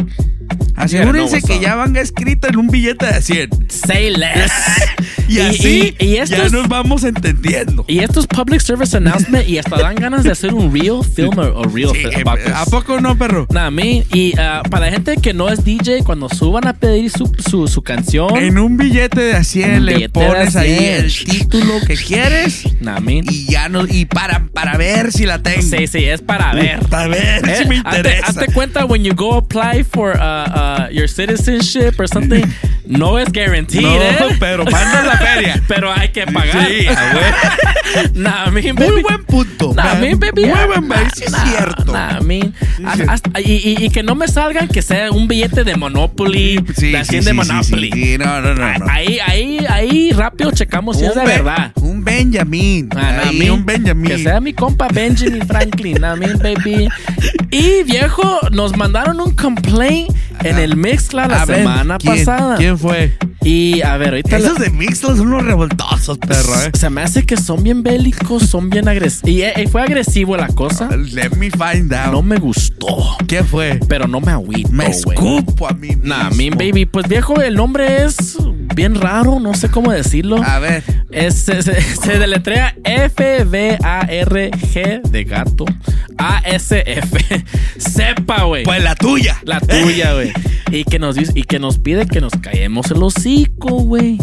asegúrense que ya van escrito en un billete de 100. Say less. Y así y, y ya nos vamos entendiendo. y esto es public service announcement y hasta dan ganas de hacer un real film o, real Sí, film eh. ¿A poco no, perro? Nah, me. Y ah, para la gente que no es DJ, cuando suban a pedir su, su, su canción. En un billete de a 100 Un le pones a ahí 100. el título que quieres Nah, me. y ya no y para para ver si la tengo. Sí, sí, es para ver. Para ver Eh, si me hazte- interesa. Hazte cuenta when you go apply for uh, uh, your citizenship or something, no es guaranteed, No, ¿eh? pero manda la feria. pero hay que pagar. Sí, a ver. nah, me, baby. Muy buen punto. Nah, man. baby. Muy buen nah, baby, sí es nah, cierto. Nah, y, y- y que no me salgan que sea un billete de Monopoly, Sí, de sí, 100 de sí, Monopoly. sí, sí. No, no, no, no. Ahí, ahí, ahí rápido checamos si es de verdad. Un Benjamin. Ah, nah, Ahí, un Benjamin. Que sea mi compa Benjamin Franklin, nah, baby. Y viejo, nos mandaron un complaint en el Mixcloud la A ver, semana ¿quién- pasada. ¿Quién fue? Y a ver, ahorita Esos la- de Mixlos son unos revoltosos, perro, eh. se me hace que son bien bélicos, son bien agresivos. Y eh, fue agresivo la cosa. Let me find out. No me gustó, ¿Quién fue? pero no me agüito, Me escupo a mí mismo. Nah, mean baby, pues viejo, el nombre es bien raro, no sé cómo decirlo. A ver. Es- se, se- se deletrea F-B-A-R-G de gato. A-S-F. Sepa, güey. Pues la tuya. La tuya, güey. Y que nos y que nos pide que nos callemos el hocico, güey.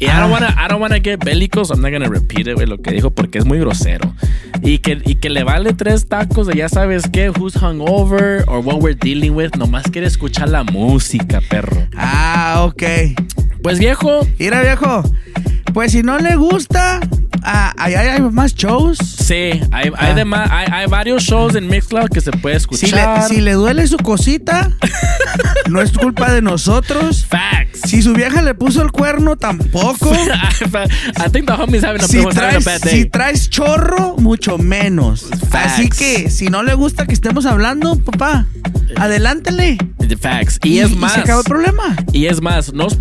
Y I Ah. don't wanna, I don't wanna get bélicos. I'm not gonna repeat it, güey, lo que dijo porque es muy grosero. Y que, y que le vale tres tacos de ya sabes qué, who's hungover or what we're dealing with. Nomás quiere escuchar la música, perro. Ah, ok. Pues viejo, Mira, viejo. Pues si no le gusta, ah, hay, hay más shows. sí, hay, hay, Ah. de ma- hay, hay varios shows en Mixcloud que se puede Si le, escuchar. si le duele su cosita, no es culpa de nosotros. Facts. Si su vieja le puso el cuerno, tampoco. I think the homies having a, Si having a traes, bad day. si traes chorro, mucho menos. Facts. Así que si no le gusta que estemos hablando, papá, adelántele. The Facts. Y, es más. se acabó el problema. Y es más, no es,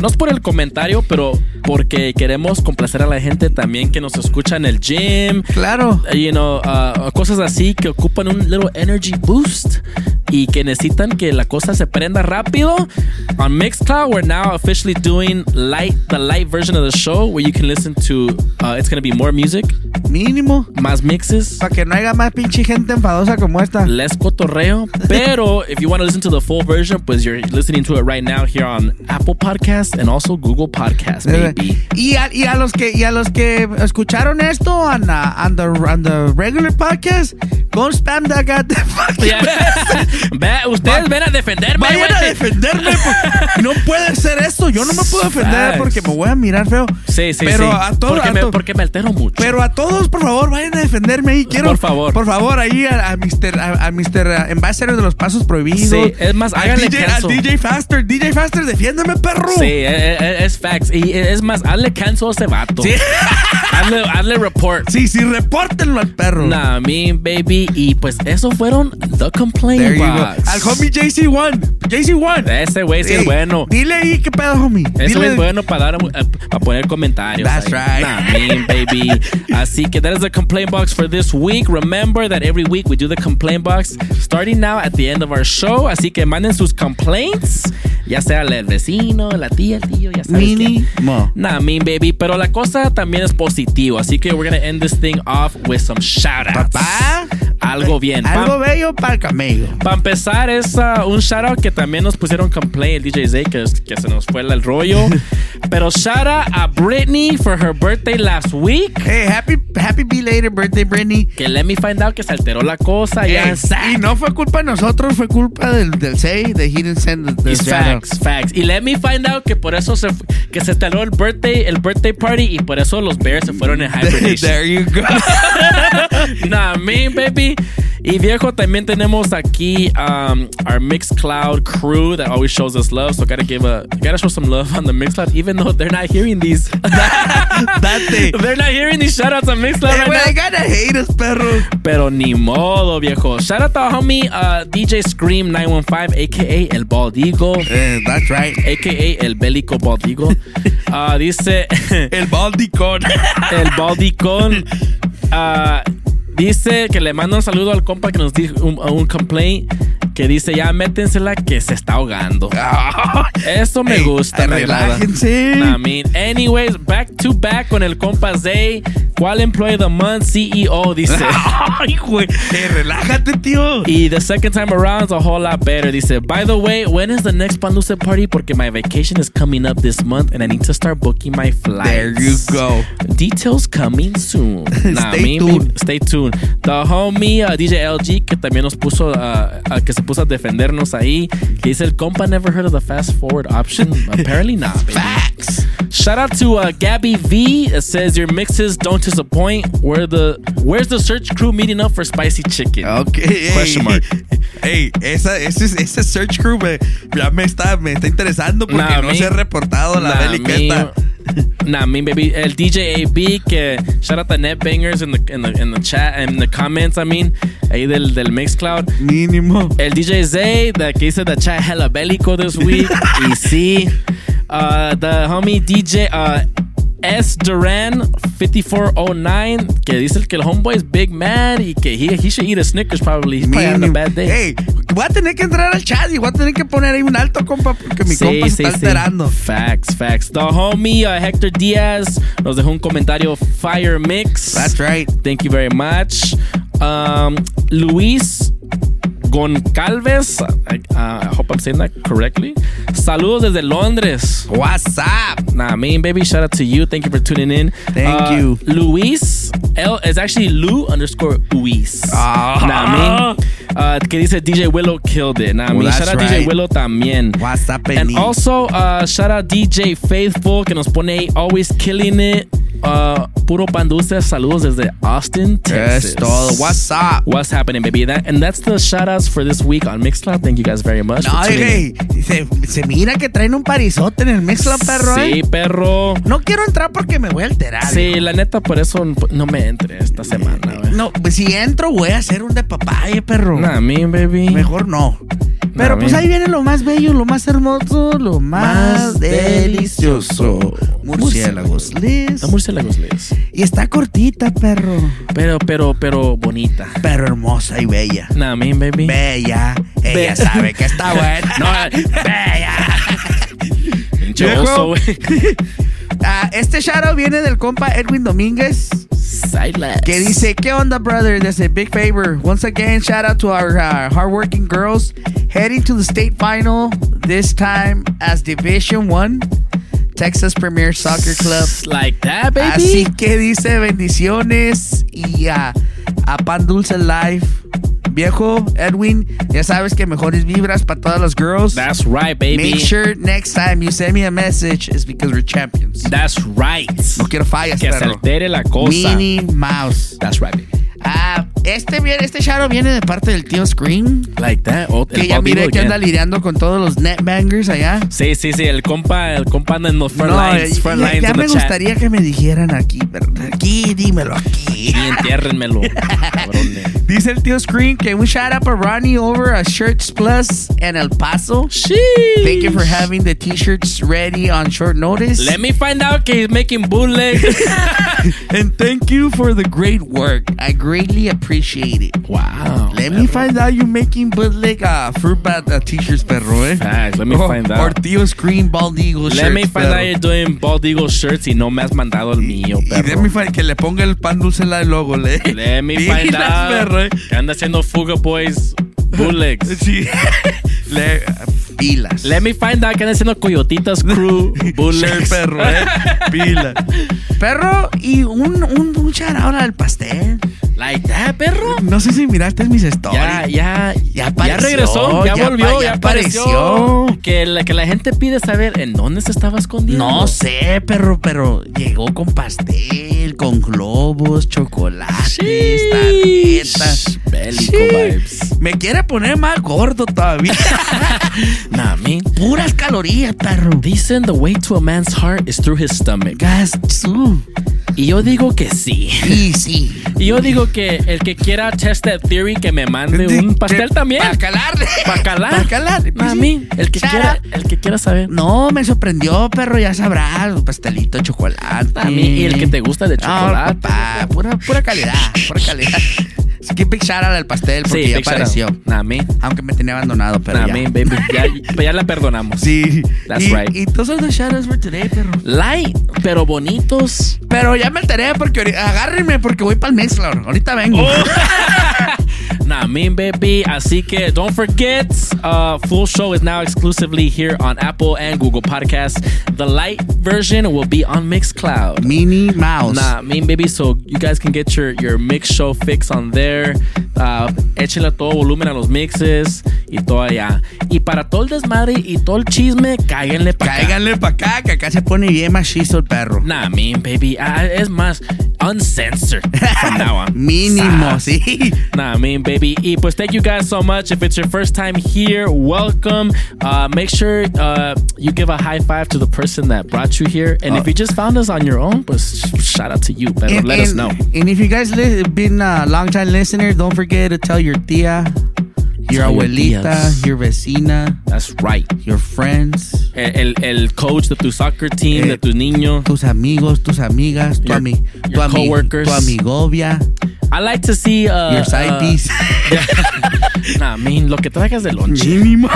no es por el comentario, pero porque queremos complacer a la gente también que nos escucha en el gym. Claro. You know, uh, cosas así que ocupan un little energy boost y que necesitan que la cosa se prenda rápido. On Mixcloud, we're now officially doing light, the light version of the show where you can listen to, uh, it's going to be more music, Mínimo. más mixes. Para que no haya más pinche gente enfadosa como esta. less cotorreo. Pero if you want to listen to the full version, pues you're listening to it right now here on Apple Podcasts and also Google Podcasts, baby. Y a, y a los que y a los que escucharon esto on, uh, on the, on the regular podcast, Go spam that goddamn fucking message. Ve, ustedes ven a defenderme, Vayan a defenderme. por- no puede ser eso. Yo no me puedo defender porque me voy a mirar feo. Sí, sí, Pero sí. a todos. porque, a me, to- porque me altero mucho. Pero a todos, por favor, vayan a defenderme ahí. Quiero, Por favor. Por favor, ahí a, a Mr. A, a Mr. Ambassador de los Pasos Prohibidos. Sí, es más, háganle DJ, caso. DJ Faster. DJ Faster, defiéndeme, perro. Sí, es, es- es facts. Y es más, hazle cancel a ese vato. Sí. hazle, hazle report. Sí, sí, repórtenlo al perro. Nah, me, baby. Y pues eso fueron The Complaint Al homie JC1. JC1. Ese güey sí es bueno. Dile ahí qué pedo, homie. Ese güey es bueno para dar eh, para poner comentarios. That's right. Nah, mean, baby. Así que that is the complaint box for this week. Remember that every week we do the complaint box starting now at the end of our show. Así que manden sus complaints, ya sea el vecino, la tía, el tío, ya sabes. Mini mo. Nah, mean, baby. Pero la cosa también es positivo. Así que we're gonna end this thing off with some shout outs. Papá. Algo bien. Algo bello para el camello. Para empezar, es uh, un shout out que también nos pusieron complaint el DJ Zay, que, que se nos fue el rollo. Pero shout out a Britney for her birthday last week. Hey, happy, happy belated birthday, Britney. Que let me find out que se alteró la cosa. ya Ey, y no fue culpa de nosotros, fue culpa del, del Say, de He didn't send the, the out. facts, facts. Y let me find out que por eso se que se alteró el birthday, el birthday party y por eso los Bears se fueron en hibernation. There you go. nah, me, baby. Y viejo, también tenemos aquí um, our Mixcloud crew that always shows us love. So gotta give a gotta show some love on the Mixcloud, even though they're not hearing these. That day. they're not hearing these shoutouts on Mixcloud Hey, right now. I gotta hate us, perro. Pero ni modo, viejo. Shout out to homie uh, DJ Scream 915, aka El Bald Eagle. Eh, that's right. AKA El Bélico Bald Eagle. Uh, dice. El baldicón. El Baldicón. Ah, dice que le manda un saludo al compa que nos dijo un, un complaint que dice ya métensela que se está ahogando. Eso me Ey, gusta, relájense. I mean, anyways, back to back con el compa Zay. ¿Cuál employee of the month CEO? Dice. Ay, güey. Eh, relájate, tío. Y the second time around is a whole lot better. Dice, by the way, when is the next Panduce party? Porque my vacation is coming up this month and I need to start booking my flights. There you go. Details coming soon. Stay me- tuned. me- stay tuned. The homie uh, DJ LG que también nos puso, uh, uh, que se puso a defendernos ahí. Que dice el compa never heard of the fast forward option. Apparently not. baby. Facts. Shout out to uh, Gabby V. It says your mixes don't disappoint. Where the where's the search crew meeting up for spicy chicken? Okay. Question mark. Hey, esa, ese, ese search crew me, ya me está, me está interesando porque Nah, no me- se ha reportado la Nah, bélica me- Nah, me baby. El DJ AB que shout out the net bangers in the in the in the chat and the comments. I mean, ahí del del Mixcloud. Mínimo. El DJ Zay the que hizo the chat hella bélico this week. y sí, uh, the homie DJ uh, S Duran 5409 que dice que el homeboy is big mad y que he, he should eat a Snickers probably. He's probably having a bad day. Ey, voy a tener que entrar al chat y voy a tener que poner ahí un alto, compa, porque mi Sí, compa se sí, está sí. alterando. Facts, facts. The homie uh, Hector Diaz nos dejó un comentario Fire Mix. That's right. Thank you very much. Um, Luis Goncalves. I, uh, I hope I'm saying that correctly. Saludos desde Londres. What's up? Nah, mean baby, shout out to you. Thank you for tuning in. Thank Uh, you. Luis L is actually Lou underscore Luis. Ah. Nah, mean. Uh, que dice DJ Willow killed it. Nah, Well, mean. Shout out right. DJ Willow también. What's up, And also, uh, shout out DJ Faithful que nos pone always killing it. Uh, puro pan dulce. Saludos desde Austin, Texas. Todo. What's up? What's happening, baby? That, and that's the shout for this week on Mixcloud. Thank you guys very much. No, güey, se, se mira que traen un parizote en el mezcla, perro. Sí, eh. perro. No quiero entrar porque me voy a alterar. Sí, hijo. la neta, por eso no me entre esta semana, güey. No, pues si entro voy a hacer un de papaya, perro. Nah, me, baby. Mejor no. Pero pues ahí viene lo más bello, lo más hermoso, lo más, Más delicioso. Murciélagos. La murciélagos Liz. Y está cortita, perro. Pero, pero, pero bonita. Pero hermosa y bella. Nah, baby. Bella. Ella Be- sabe que está buena. No, bella. Pinche güey. Ah, este shoutout viene del compa Edwin Domínguez. Silas. Que dice, ¿qué onda, brother? Big favor. Once again, shout out to our uh, hardworking girls heading to the state final, this time as Division 1, Texas Premier Soccer Club. Like that, baby. Así que dice bendiciones y a, a Pan Dulce Life viejo Edwin. Ya sabes que mejores vibras para todas las girls. That's right, baby. Make sure next time you send me a message is because we're champions. That's right. No quiero fallas, Que se altere la cosa. Minnie Mouse. That's right, baby. Ah, este, este shadow viene de parte del tío Scream. Like that. Oh, Que el ya miré que anda lidiando con todos los netbangers allá. Sí, sí, sí. El compa, el compa anda en los front No, lines. Front ya, lines ya me chat. gustaría que me dijeran aquí, pero aquí, dímelo aquí. Y entiérrenmelo, cabrones. Dice el tío Screen que un shout out a Ronnie over at Shirts Plus en El Paso. Thank you for having the t-shirts ready on short notice. Let me find out que he's making bootleg. and thank you for the great work. I greatly appreciate it. Wow. Let me find out you're making bootleg uh, fruit bat uh, t-shirts, perro, eh? Facts, let me Or- find Or out. tío Screen Bald Eagle Let shirts, me find perro. out you're doing Bald Eagle shirts y no me has mandado el mío, Y let me find que le ponga el pan dulce en la logo, le. Let me find out perro, que anda haciendo Fuga Boys bootlegs. Sí. Le, pilas. Let me find out que anda haciendo Coyotitas Crew bootlegs. Sí, perro, eh. Pila. Perro, y un, un, un out al pastel. Like that, perro. No sé si miraste mis stories. Ya, ya, Ya apareció, regresó, ya, ya volvió, ya, ya apareció. apareció. Que la, que la gente pide saber en dónde se estaba escondiendo. No sé, perro, pero llegó con pastel, con globos, chocolates, tarjetas. Bélico Sí. vibes. Me quiere poner más gordo todavía. Nah. Puras calorías, perro. Dicen the way to a man's heart is through his stomach. Gas. Y yo digo que sí. Sí, sí. Y yo digo que el que quiera test that theory que me mande un pastel también. Para calarle. Para calar. Para calar. A mí, el que quiera, el que quiera saber. No, me sorprendió, perro, ya sabrás. Un pastelito de chocolate. A mí, y el que te gusta de No, chocolate. papá, pura, pura calidad, pura calidad. Así que big shout out al pastel porque Sí, ya apareció. out. Nah, me. Aunque me tenía abandonado, pero Nah, ya. baby. Ya, ya la perdonamos. Sí. That's y, right. Y those are the outs for today, perro. Light, pero bonitos. Pero ya me enteré porque agárrenme porque voy para el Mixler. Ahorita vengo. Oh. Nah, mean baby. Así que don't forget, uh, full show is now exclusively here on Apple and Google Podcasts. The light version will be on Mixcloud. Minnie Mouse. Nah, mean baby. So you guys can get your your mix show fix on there. Uh, échenle todo volumen a los mixes y todo allá. Y para todo el desmadre y todo el chisme, cáiganle para acá. Cáiganle para acá, que acá se pone bien machizo el perro. Nah, mean baby. Ah, es más, uncensored from now on. Mínimo, sí. Nah, mean, baby. Y pues, thank you guys so much. If it's your first time here, welcome. Uh, make sure uh, you give a high five to the person that brought you here. And if you just found us on your own, pues, shout out to you. But And- let us know. And if you guys li- been a long time listener, don't forget to tell your tia, your abuelita, your vecina, That's right. your friends, El, el, coach de tu soccer team, Eh, de tu niño. tus amigos, tus amigas, tu, Your- ami- tu, your ami- coworkers. tu amigovia, I like to see. Uh, your side uh, piece. Nah, I mean, lo que traigas de lonche. Mínimo.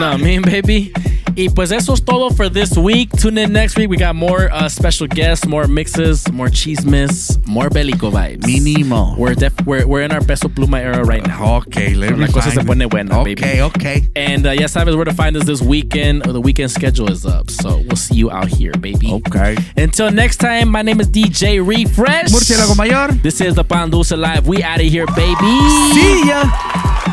no, mean, baby. Y pues eso es todo for this week. Tune in next week. We got more uh, special guests, more mixes, more chismes, more bélico vibes. Mínimo. We're, def- we're, we're in our peso pluma era right now. Okay, let me cosa se find pone it. Okay, baby. okay. And uh, ya sabes where to find us this weekend. The weekend schedule is up. So we'll see you out here, baby. Okay. Until next time, my name is DJ Refresh. Murciélago Mayor. This is the Pan Dulce Live. We out of here, baby. See ya.